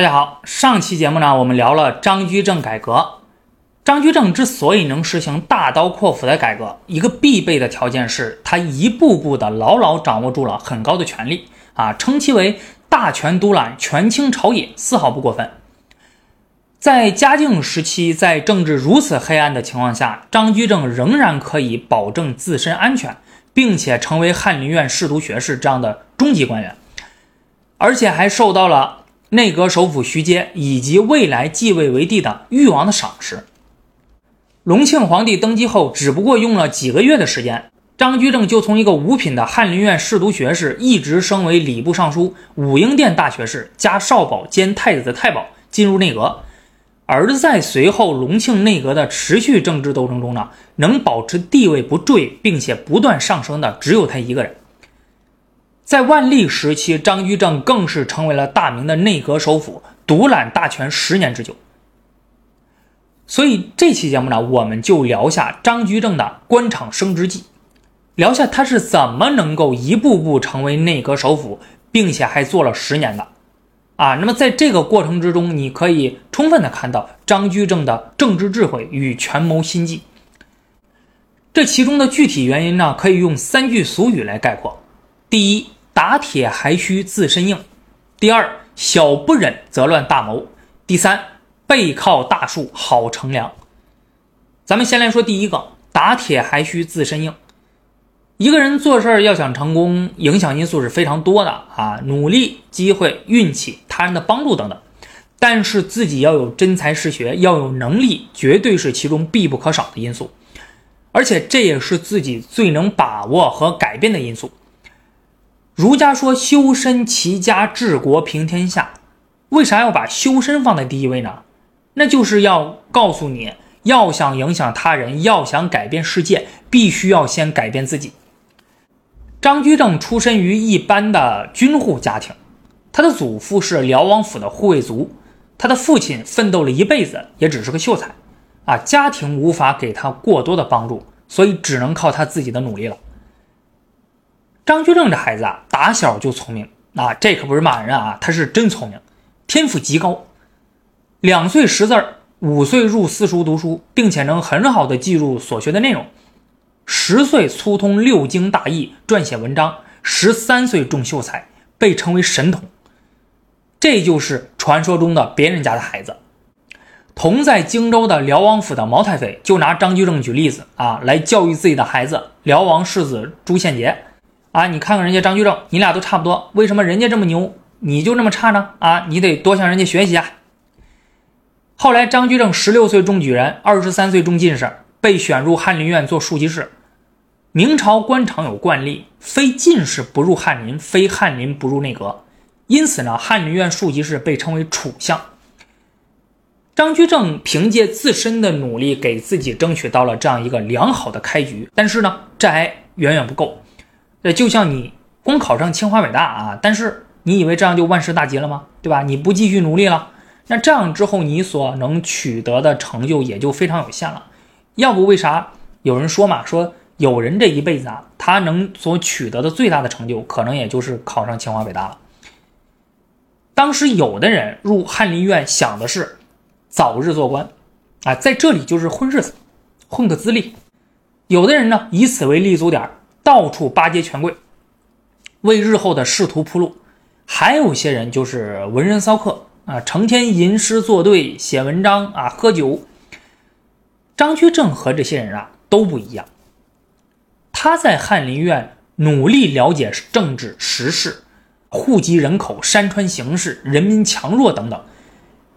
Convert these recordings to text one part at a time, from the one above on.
大家好，上期节目呢，我们聊了张居正改革。张居正之所以能实行大刀阔斧的改革，一个必备的条件是他一步步的牢牢掌握住了很高的权力啊，称其为大权独揽，权倾朝野，丝毫不过分。在嘉靖时期，在政治如此黑暗的情况下，张居正仍然可以保证自身安全，并且成为翰林院侍读学士这样的中级官员，而且还受到了。内阁首辅徐阶以及未来继位为帝的誉王的赏识。隆庆皇帝登基后，只不过用了几个月的时间，张居正就从一个五品的翰林院侍读学士，一直升为礼部尚书、武英殿大学士加少保兼太子的太保，进入内阁。而在随后隆庆内阁的持续政治斗争中呢，能保持地位不坠，并且不断上升的，只有他一个人。在万历时期，张居正更是成为了大明的内阁首辅，独揽大权十年之久。所以这期节目呢，我们就聊下张居正的官场升职记，聊下他是怎么能够一步步成为内阁首辅，并且还做了十年的。啊，那么在这个过程之中，你可以充分的看到张居正的政治智慧与权谋心计。这其中的具体原因呢，可以用三句俗语来概括：第一。打铁还需自身硬。第二，小不忍则乱大谋。第三，背靠大树好乘凉。咱们先来说第一个，打铁还需自身硬。一个人做事儿要想成功，影响因素是非常多的啊，努力、机会、运气、他人的帮助等等。但是自己要有真才实学，要有能力，绝对是其中必不可少的因素。而且这也是自己最能把握和改变的因素。儒家说修身齐家治国平天下，为啥要把修身放在第一位呢？那就是要告诉你，要想影响他人，要想改变世界，必须要先改变自己。张居正出身于一般的军户家庭，他的祖父是辽王府的护卫卒，他的父亲奋斗了一辈子，也只是个秀才，啊，家庭无法给他过多的帮助，所以只能靠他自己的努力了。张居正这孩子啊，打小就聪明啊，这可不是骂人啊，他是真聪明，天赋极高。两岁识字儿，五岁入私塾读书，并且能很好的记住所学的内容。十岁粗通六经大义，撰写文章。十三岁中秀才，被称为神童。这就是传说中的别人家的孩子。同在荆州的辽王府的毛太妃，就拿张居正举例子啊，来教育自己的孩子。辽王世子朱宪杰。啊，你看看人家张居正，你俩都差不多，为什么人家这么牛，你就这么差呢？啊，你得多向人家学习啊。后来，张居正十六岁中举人，二十三岁中进士，被选入翰林院做庶吉士。明朝官场有惯例，非进士不入翰林，非翰林不入内阁，因此呢，翰林院庶吉士被称为储相。张居正凭借自身的努力，给自己争取到了这样一个良好的开局，但是呢，这还远远不够。那就像你光考上清华北大啊，但是你以为这样就万事大吉了吗？对吧？你不继续努力了，那这样之后你所能取得的成就也就非常有限了。要不为啥有人说嘛？说有人这一辈子啊，他能所取得的最大的成就，可能也就是考上清华北大了。当时有的人入翰林院想的是早日做官，啊，在这里就是混日子，混个资历；有的人呢，以此为立足点。到处巴结权贵，为日后的仕途铺路；还有些人就是文人骚客啊，成天吟诗作对、写文章啊、喝酒。张居正和这些人啊都不一样，他在翰林院努力了解政治时事、户籍人口、山川形势、人民强弱等等，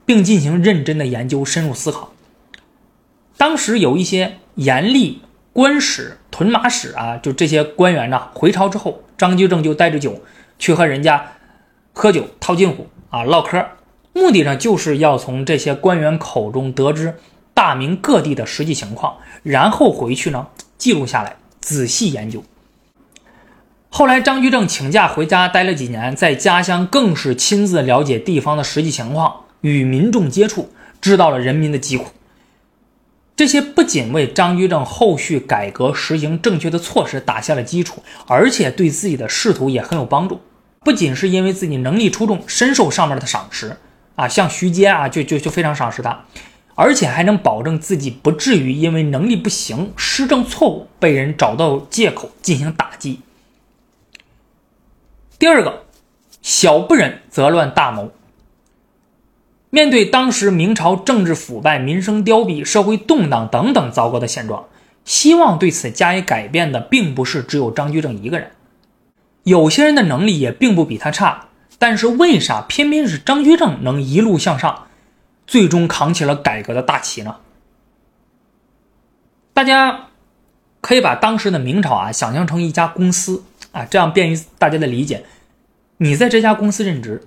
并进行认真的研究、深入思考。当时有一些严厉。官史、屯马使啊，就这些官员呢，回朝之后，张居正就带着酒去和人家喝酒、套近乎啊、唠嗑，目的呢，就是要从这些官员口中得知大明各地的实际情况，然后回去呢记录下来，仔细研究。后来，张居正请假回家待了几年，在家乡更是亲自了解地方的实际情况，与民众接触，知道了人民的疾苦。这些不仅为张居正后续改革实行正确的措施打下了基础，而且对自己的仕途也很有帮助。不仅是因为自己能力出众，深受上面的赏识，啊，像徐阶啊，就就就非常赏识他，而且还能保证自己不至于因为能力不行、施政错误被人找到借口进行打击。第二个，小不忍则乱大谋。面对当时明朝政治腐败、民生凋敝、社会动荡等等糟糕的现状，希望对此加以改变的，并不是只有张居正一个人。有些人的能力也并不比他差，但是为啥偏偏是张居正能一路向上，最终扛起了改革的大旗呢？大家可以把当时的明朝啊想象成一家公司啊，这样便于大家的理解。你在这家公司任职。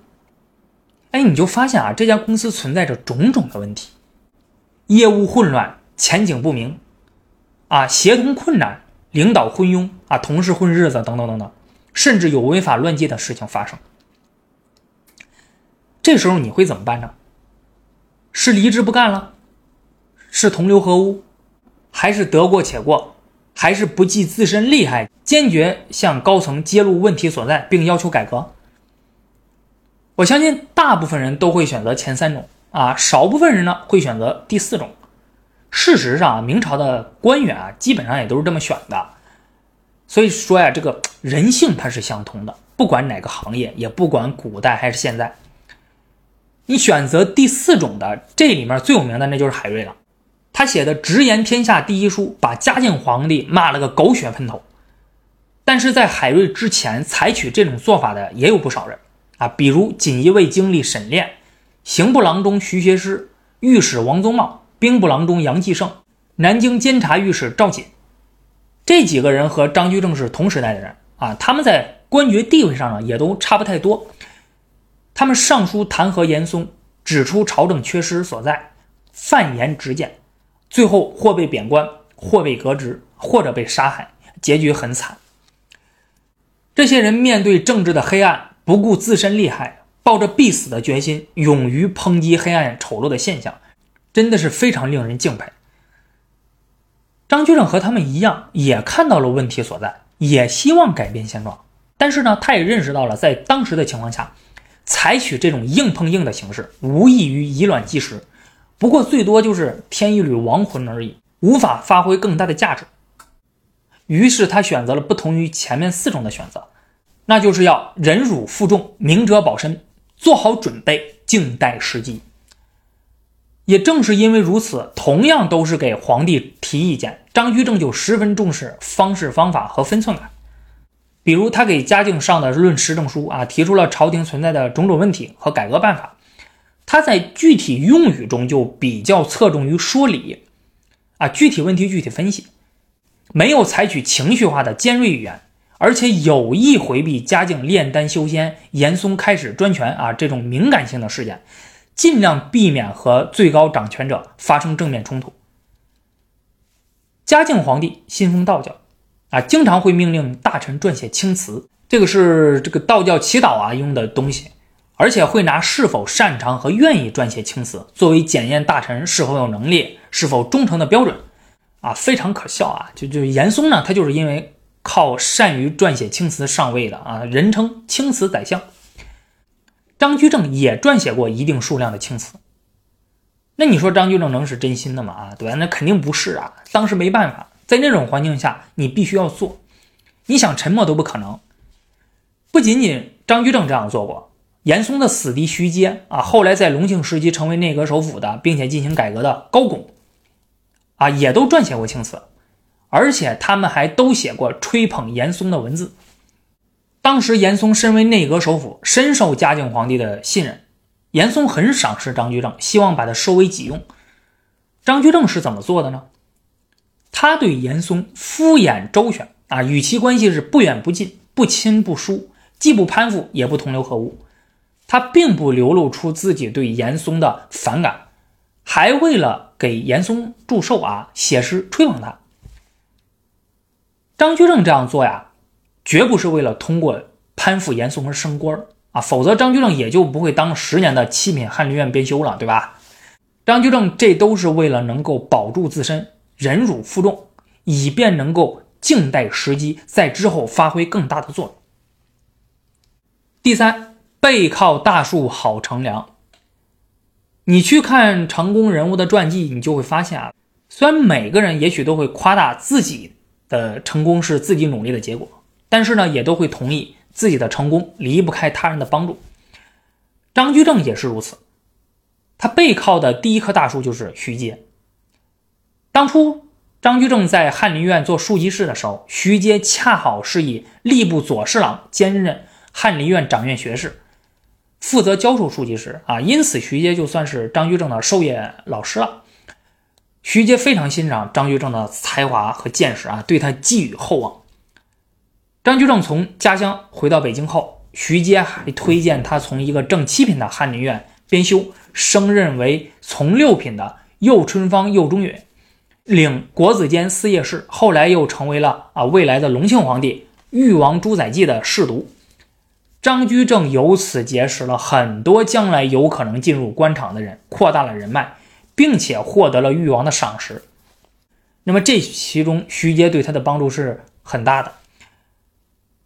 哎，你就发现啊，这家公司存在着种种的问题，业务混乱，前景不明，啊，协同困难，领导昏庸，啊，同事混日子，等等等等，甚至有违法乱纪的事情发生。这时候你会怎么办呢？是离职不干了？是同流合污？还是得过且过？还是不计自身利害，坚决向高层揭露问题所在，并要求改革？我相信大部分人都会选择前三种啊，少部分人呢会选择第四种。事实上，明朝的官员啊，基本上也都是这么选的。所以说呀，这个人性它是相通的，不管哪个行业，也不管古代还是现在。你选择第四种的，这里面最有名的那就是海瑞了。他写的《直言天下第一书》，把嘉靖皇帝骂了个狗血喷头。但是在海瑞之前，采取这种做法的也有不少人。啊，比如锦衣卫经历沈炼、刑部郎中徐学师、御史王宗茂、兵部郎中杨继盛、南京监察御史赵瑾，这几个人和张居正是同时代的人啊，他们在官爵地位上呢也都差不太多。他们上书弹劾严嵩，指出朝政缺失所在，犯言直谏，最后或被贬官，或被革职，或者被杀害，结局很惨。这些人面对政治的黑暗。不顾自身利害，抱着必死的决心，勇于抨击黑暗丑陋的现象，真的是非常令人敬佩。张居正和他们一样，也看到了问题所在，也希望改变现状。但是呢，他也认识到了，在当时的情况下，采取这种硬碰硬的形式，无异于以卵击石，不过最多就是添一缕亡魂而已，无法发挥更大的价值。于是他选择了不同于前面四种的选择。那就是要忍辱负重，明哲保身，做好准备，静待时机。也正是因为如此，同样都是给皇帝提意见，张居正就十分重视方式方法和分寸感。比如他给嘉靖上的《论时政书》啊，提出了朝廷存在的种种问题和改革办法。他在具体用语中就比较侧重于说理，啊，具体问题具体分析，没有采取情绪化的尖锐语言。而且有意回避嘉靖炼丹修仙、严嵩开始专权啊这种敏感性的事件，尽量避免和最高掌权者发生正面冲突。嘉靖皇帝信奉道教，啊，经常会命令大臣撰写青词，这个是这个道教祈祷啊用的东西，而且会拿是否擅长和愿意撰写青词作为检验大臣是否有能力、是否忠诚的标准，啊，非常可笑啊！就就严嵩呢，他就是因为。靠善于撰写青词上位的啊，人称青词宰相。张居正也撰写过一定数量的青词。那你说张居正能是真心的吗？啊，对吧？那肯定不是啊。当时没办法，在那种环境下，你必须要做，你想沉默都不可能。不仅仅张居正这样做过，严嵩的死敌徐阶啊，后来在隆庆时期成为内阁首辅的，并且进行改革的高拱啊，也都撰写过青词。而且他们还都写过吹捧严嵩的文字。当时严嵩身为内阁首辅，深受嘉靖皇帝的信任，严嵩很赏识张居正，希望把他收为己用。张居正是怎么做的呢？他对严嵩敷衍周旋啊，与其关系是不远不近、不亲不疏，既不攀附也不同流合污。他并不流露出自己对严嵩的反感，还为了给严嵩祝寿啊，写诗吹捧他。张居正这样做呀，绝不是为了通过攀附严嵩而升官啊，否则张居正也就不会当十年的七品翰林院编修了，对吧？张居正这都是为了能够保住自身，忍辱负重，以便能够静待时机，在之后发挥更大的作用。第三，背靠大树好乘凉。你去看成功人物的传记，你就会发现啊，虽然每个人也许都会夸大自己的成功是自己努力的结果，但是呢，也都会同意自己的成功离不开他人的帮助。张居正也是如此，他背靠的第一棵大树就是徐阶。当初张居正在翰林院做庶吉士的时候，徐阶恰好是以吏部左侍郎兼任翰林院掌院学士。负责教授庶吉士啊，因此徐阶就算是张居正的授业老师了。徐阶非常欣赏张居正的才华和见识啊，对他寄予厚望。张居正从家乡回到北京后，徐阶还推荐他从一个正七品的翰林院编修，升任为从六品的右春芳右中允，领国子监司业事，后来又成为了啊未来的隆庆皇帝裕王朱载弋的侍读。张居正由此结识了很多将来有可能进入官场的人，扩大了人脉，并且获得了誉王的赏识。那么这其中，徐阶对他的帮助是很大的。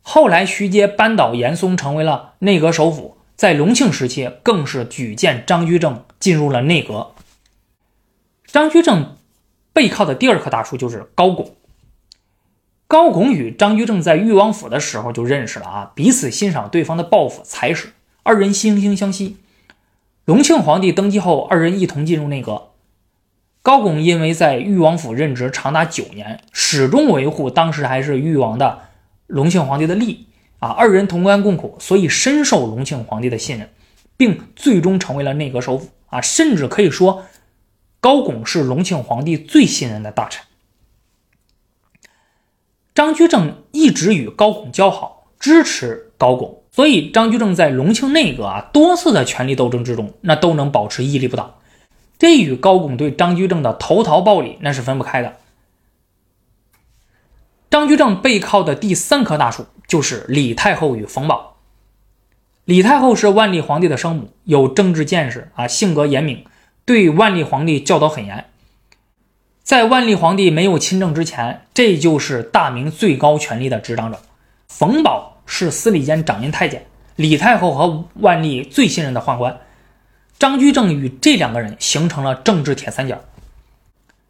后来，徐阶扳倒严嵩，成为了内阁首辅，在隆庆时期，更是举荐张居正进入了内阁。张居正背靠的第二棵大树就是高拱。高拱与张居正在裕王府的时候就认识了啊，彼此欣赏对方的抱负才识，二人惺惺相惜。隆庆皇帝登基后，二人一同进入内阁。高拱因为在裕王府任职长达九年，始终维护当时还是裕王的隆庆皇帝的利益啊，二人同甘共苦，所以深受隆庆皇帝的信任，并最终成为了内阁首辅啊，甚至可以说，高拱是隆庆皇帝最信任的大臣。张居正一直与高拱交好，支持高拱，所以张居正在隆庆内阁啊多次的权力斗争之中，那都能保持屹立不倒。这与高拱对张居正的投桃报李那是分不开的。张居正背靠的第三棵大树就是李太后与冯保。李太后是万历皇帝的生母，有政治见识啊，性格严明，对万历皇帝教导很严。在万历皇帝没有亲政之前，这就是大明最高权力的执掌者。冯保是司礼监掌印太监，李太后和万历最信任的宦官。张居正与这两个人形成了政治铁三角。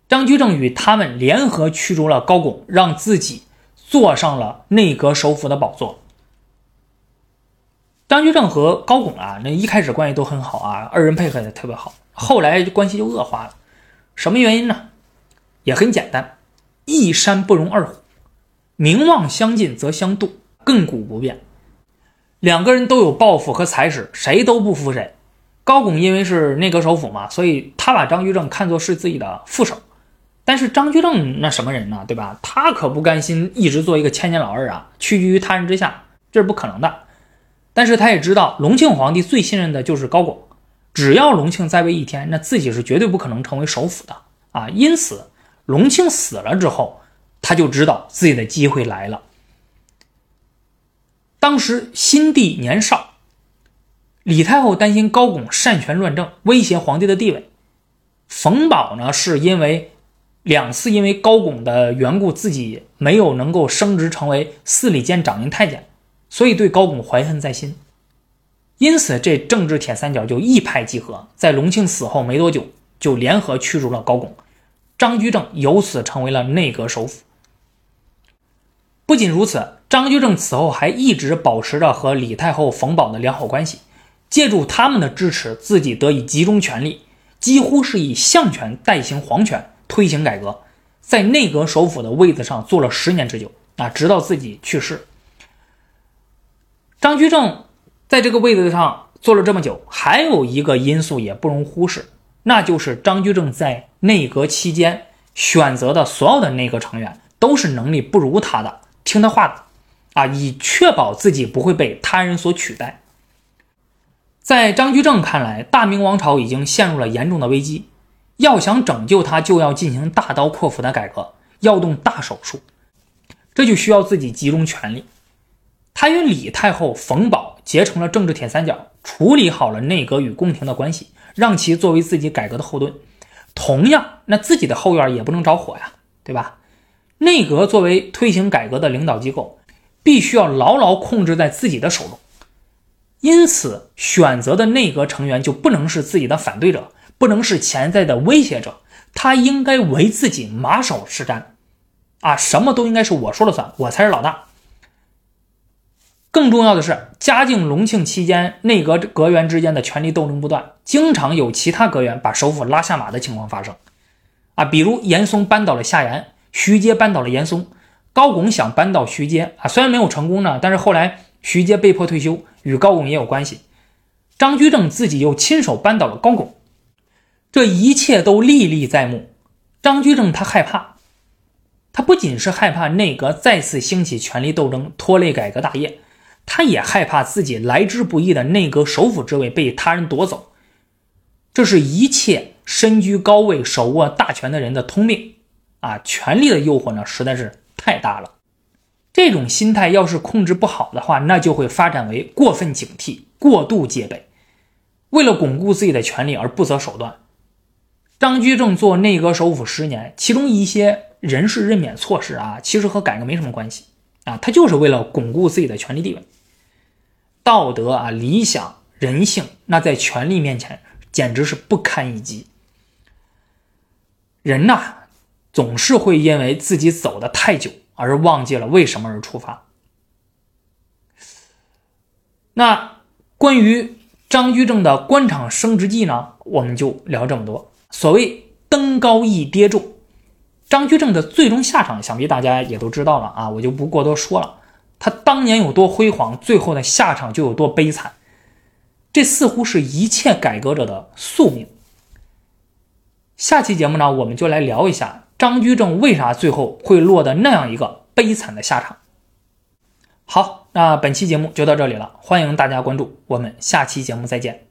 张居正与他们联合驱逐了高拱，让自己坐上了内阁首辅的宝座。张居正和高拱啊，那一开始关系都很好啊，二人配合的特别好。后来关系就恶化了，什么原因呢？也很简单，一山不容二虎，名望相近则相妒，亘古不变。两个人都有抱负和才识，谁都不服谁。高拱因为是内阁首辅嘛，所以他把张居正看作是自己的副手。但是张居正那什么人呢，对吧？他可不甘心一直做一个千年老二啊，屈居于他人之下，这是不可能的。但是他也知道，隆庆皇帝最信任的就是高拱，只要隆庆在位一天，那自己是绝对不可能成为首辅的啊。因此。隆庆死了之后，他就知道自己的机会来了。当时新帝年少，李太后担心高拱擅权乱政，威胁皇帝的地位。冯保呢，是因为两次因为高拱的缘故，自己没有能够升职成为司礼监掌印太监，所以对高拱怀恨在心。因此，这政治铁三角就一拍即合，在隆庆死后没多久，就联合驱逐了高拱。张居正由此成为了内阁首辅。不仅如此，张居正此后还一直保持着和李太后、冯保的良好关系，借助他们的支持，自己得以集中权力，几乎是以相权代行皇权，推行改革，在内阁首辅的位子上坐了十年之久啊，直到自己去世。张居正在这个位子上坐了这么久，还有一个因素也不容忽视。那就是张居正在内阁期间选择的所有的内阁成员都是能力不如他的，听他话的，啊，以确保自己不会被他人所取代。在张居正看来，大明王朝已经陷入了严重的危机，要想拯救他，就要进行大刀阔斧的改革，要动大手术，这就需要自己集中权力。他与李太后、冯保结成了政治铁三角，处理好了内阁与宫廷的关系。让其作为自己改革的后盾，同样，那自己的后院也不能着火呀，对吧？内阁作为推行改革的领导机构，必须要牢牢控制在自己的手中。因此选择的内阁成员就不能是自己的反对者，不能是潜在的威胁者，他应该为自己马首是瞻，啊，什么都应该是我说了算，我才是老大。更重要的是，嘉靖、隆庆期间，内阁阁员之间的权力斗争不断，经常有其他阁员把首辅拉下马的情况发生。啊，比如严嵩扳倒了夏言，徐阶扳倒了严嵩，高拱想扳倒徐阶啊，虽然没有成功呢，但是后来徐阶被迫退休，与高拱也有关系。张居正自己又亲手扳倒了高拱，这一切都历历在目。张居正他害怕，他不仅是害怕内阁再次兴起权力斗争，拖累改革大业。他也害怕自己来之不易的内阁首辅之位被他人夺走，这是一切身居高位、手握大权的人的通病啊！权力的诱惑呢，实在是太大了。这种心态要是控制不好的话，那就会发展为过分警惕、过度戒备，为了巩固自己的权利而不择手段。张居正做内阁首辅十年，其中一些人事任免措施啊，其实和改革没什么关系。啊，他就是为了巩固自己的权力地位，道德啊、理想、人性，那在权力面前简直是不堪一击。人呐，总是会因为自己走的太久而忘记了为什么而出发。那关于张居正的官场升职记呢，我们就聊这么多。所谓登高一跌重。张居正的最终下场，想必大家也都知道了啊，我就不过多说了。他当年有多辉煌，最后的下场就有多悲惨。这似乎是一切改革者的宿命。下期节目呢，我们就来聊一下张居正为啥最后会落得那样一个悲惨的下场。好，那本期节目就到这里了，欢迎大家关注，我们下期节目再见。